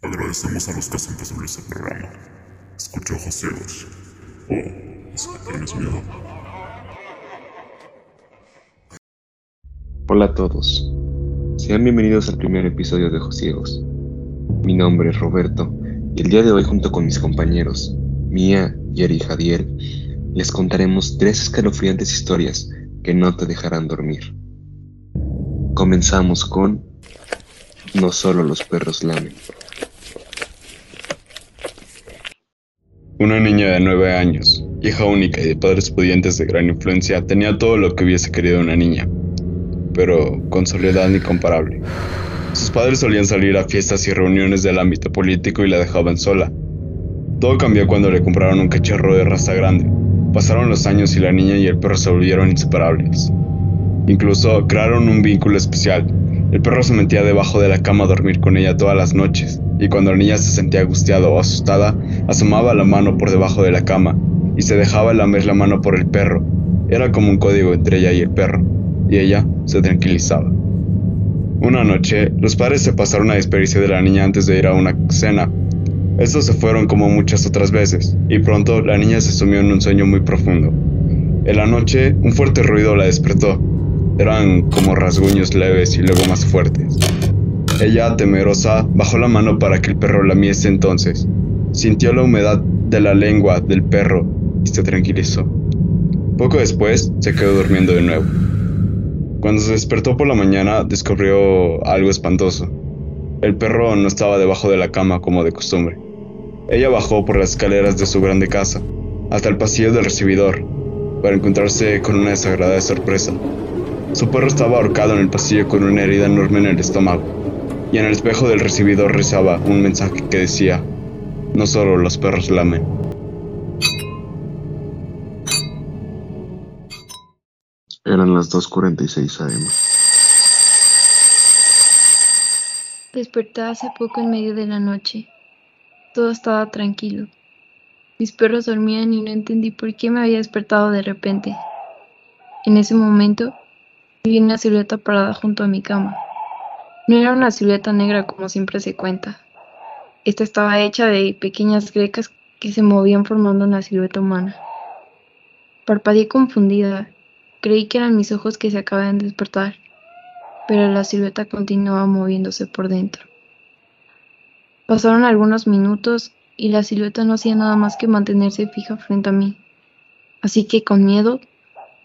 Agradecemos a los que hacen posible este programa. Escucha ojos ciegos. Oh, es que tienes miedo. Hola a todos. Sean bienvenidos al primer episodio de Ojos Ciegos. Mi nombre es Roberto y el día de hoy junto con mis compañeros, Mía, Jerry y Jadiel, les contaremos tres escalofriantes historias que no te dejarán dormir. Comenzamos con No solo los perros lamen. Una niña de nueve años, hija única y de padres pudientes de gran influencia, tenía todo lo que hubiese querido una niña, pero con soledad incomparable. Sus padres solían salir a fiestas y reuniones del ámbito político y la dejaban sola. Todo cambió cuando le compraron un cachorro de raza grande. Pasaron los años y la niña y el perro se volvieron inseparables. Incluso crearon un vínculo especial. El perro se metía debajo de la cama a dormir con ella todas las noches, y cuando la niña se sentía angustiada o asustada, asomaba la mano por debajo de la cama y se dejaba lamer la mano por el perro. Era como un código entre ella y el perro, y ella se tranquilizaba. Una noche, los padres se pasaron a despedirse de la niña antes de ir a una cena. Estos se fueron como muchas otras veces, y pronto la niña se sumió en un sueño muy profundo. En la noche, un fuerte ruido la despertó. Eran como rasguños leves y luego más fuertes. Ella, temerosa, bajó la mano para que el perro lamiese entonces. Sintió la humedad de la lengua del perro y se tranquilizó. Poco después, se quedó durmiendo de nuevo. Cuando se despertó por la mañana, descubrió algo espantoso. El perro no estaba debajo de la cama como de costumbre. Ella bajó por las escaleras de su grande casa, hasta el pasillo del recibidor, para encontrarse con una desagradable sorpresa. Su perro estaba ahorcado en el pasillo con una herida enorme en el estómago, y en el espejo del recibidor rezaba un mensaje que decía, no solo los perros lamen. Eran las 2.46 am. Desperté hace poco en medio de la noche. Todo estaba tranquilo. Mis perros dormían y no entendí por qué me había despertado de repente. En ese momento vi una silueta parada junto a mi cama. No era una silueta negra como siempre se cuenta. Esta estaba hecha de pequeñas grecas que se movían formando una silueta humana. Parpadeé confundida. Creí que eran mis ojos que se acababan de despertar, pero la silueta continuaba moviéndose por dentro. Pasaron algunos minutos y la silueta no hacía nada más que mantenerse fija frente a mí. Así que con miedo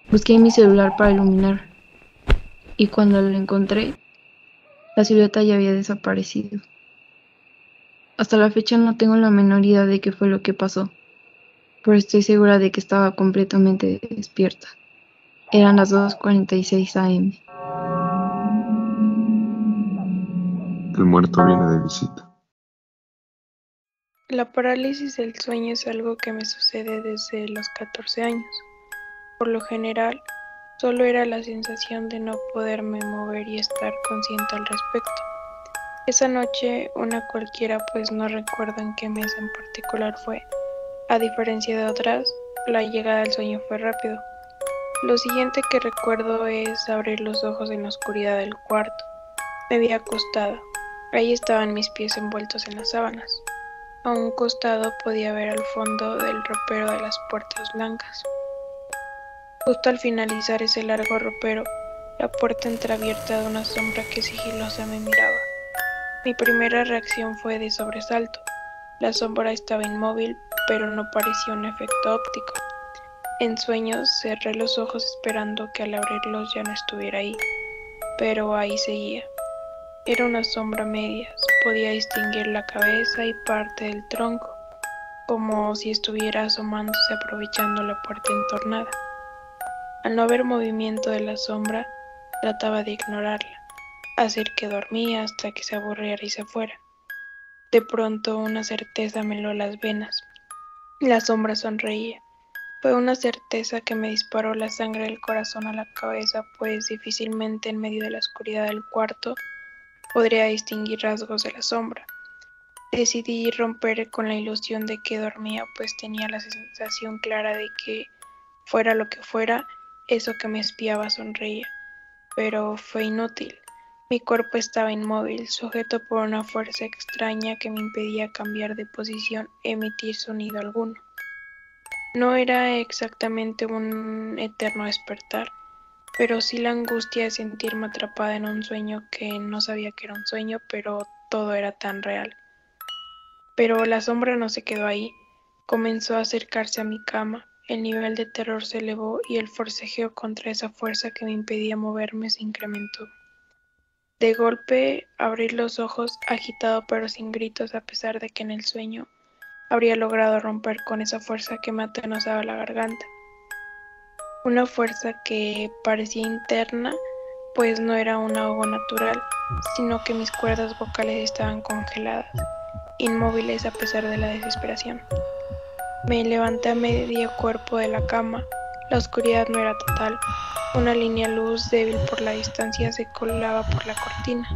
busqué mi celular para iluminar. Y cuando lo encontré, la silueta ya había desaparecido. Hasta la fecha no tengo la menor idea de qué fue lo que pasó, pero estoy segura de que estaba completamente despierta. Eran las 2.46 am. El muerto viene de visita. La parálisis del sueño es algo que me sucede desde los 14 años. Por lo general, solo era la sensación de no poderme mover y estar consciente al respecto. Esa noche, una cualquiera, pues no recuerdo en qué mes en particular fue. A diferencia de otras, la llegada del sueño fue rápido. Lo siguiente que recuerdo es abrir los ojos en la oscuridad del cuarto. Me había acostado. Ahí estaban mis pies envueltos en las sábanas. A un costado podía ver al fondo del ropero de las puertas blancas. Justo al finalizar ese largo ropero, la puerta entreabierta de una sombra que sigilosa me miraba. Mi primera reacción fue de sobresalto. La sombra estaba inmóvil, pero no parecía un efecto óptico. En sueños cerré los ojos esperando que al abrirlos ya no estuviera ahí, pero ahí seguía. Era una sombra medias, podía distinguir la cabeza y parte del tronco, como si estuviera asomándose aprovechando la puerta entornada. Al no haber movimiento de la sombra, trataba de ignorarla, hacer que dormía hasta que se aburriera y se fuera. De pronto una certeza me heló las venas. La sombra sonreía. Fue una certeza que me disparó la sangre del corazón a la cabeza, pues difícilmente en medio de la oscuridad del cuarto podría distinguir rasgos de la sombra. Decidí romper con la ilusión de que dormía, pues tenía la sensación clara de que, fuera lo que fuera, eso que me espiaba sonreía. Pero fue inútil. Mi cuerpo estaba inmóvil, sujeto por una fuerza extraña que me impedía cambiar de posición emitir sonido alguno. No era exactamente un eterno despertar, pero sí la angustia de sentirme atrapada en un sueño que no sabía que era un sueño, pero todo era tan real. Pero la sombra no se quedó ahí, comenzó a acercarse a mi cama, el nivel de terror se elevó y el forcejeo contra esa fuerza que me impedía moverme se incrementó. De golpe abrí los ojos, agitado pero sin gritos, a pesar de que en el sueño habría logrado romper con esa fuerza que me atenazaba la garganta. Una fuerza que parecía interna, pues no era un ahogo natural, sino que mis cuerdas vocales estaban congeladas, inmóviles a pesar de la desesperación. Me levanté a medio cuerpo de la cama, la oscuridad no era total, una línea luz débil por la distancia se colaba por la cortina.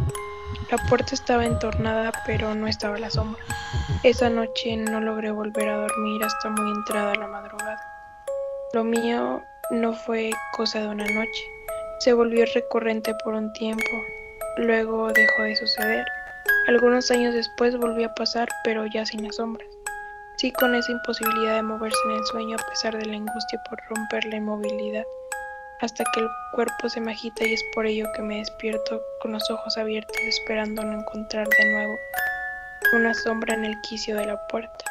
La puerta estaba entornada, pero no estaba la sombra. Esa noche no logré volver a dormir hasta muy entrada la madrugada. Lo mío no fue cosa de una noche, se volvió recurrente por un tiempo, luego dejó de suceder. Algunos años después volvió a pasar, pero ya sin las sombras. Sí con esa imposibilidad de moverse en el sueño a pesar de la angustia por romper la inmovilidad, hasta que el cuerpo se me agita y es por ello que me despierto con los ojos abiertos esperando no encontrar de nuevo una sombra en el quicio de la puerta.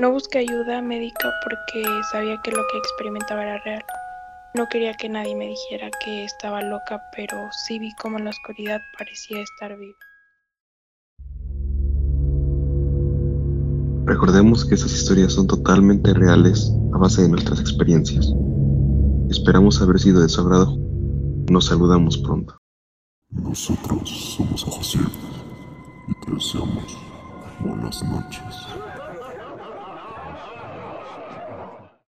No busqué ayuda médica porque sabía que lo que experimentaba era real. No quería que nadie me dijera que estaba loca, pero sí vi cómo en la oscuridad parecía estar viva. Recordemos que estas historias son totalmente reales a base de nuestras experiencias. Esperamos haber sido de su agrado. Nos saludamos pronto. Nosotros somos ciegos y te deseamos buenas noches.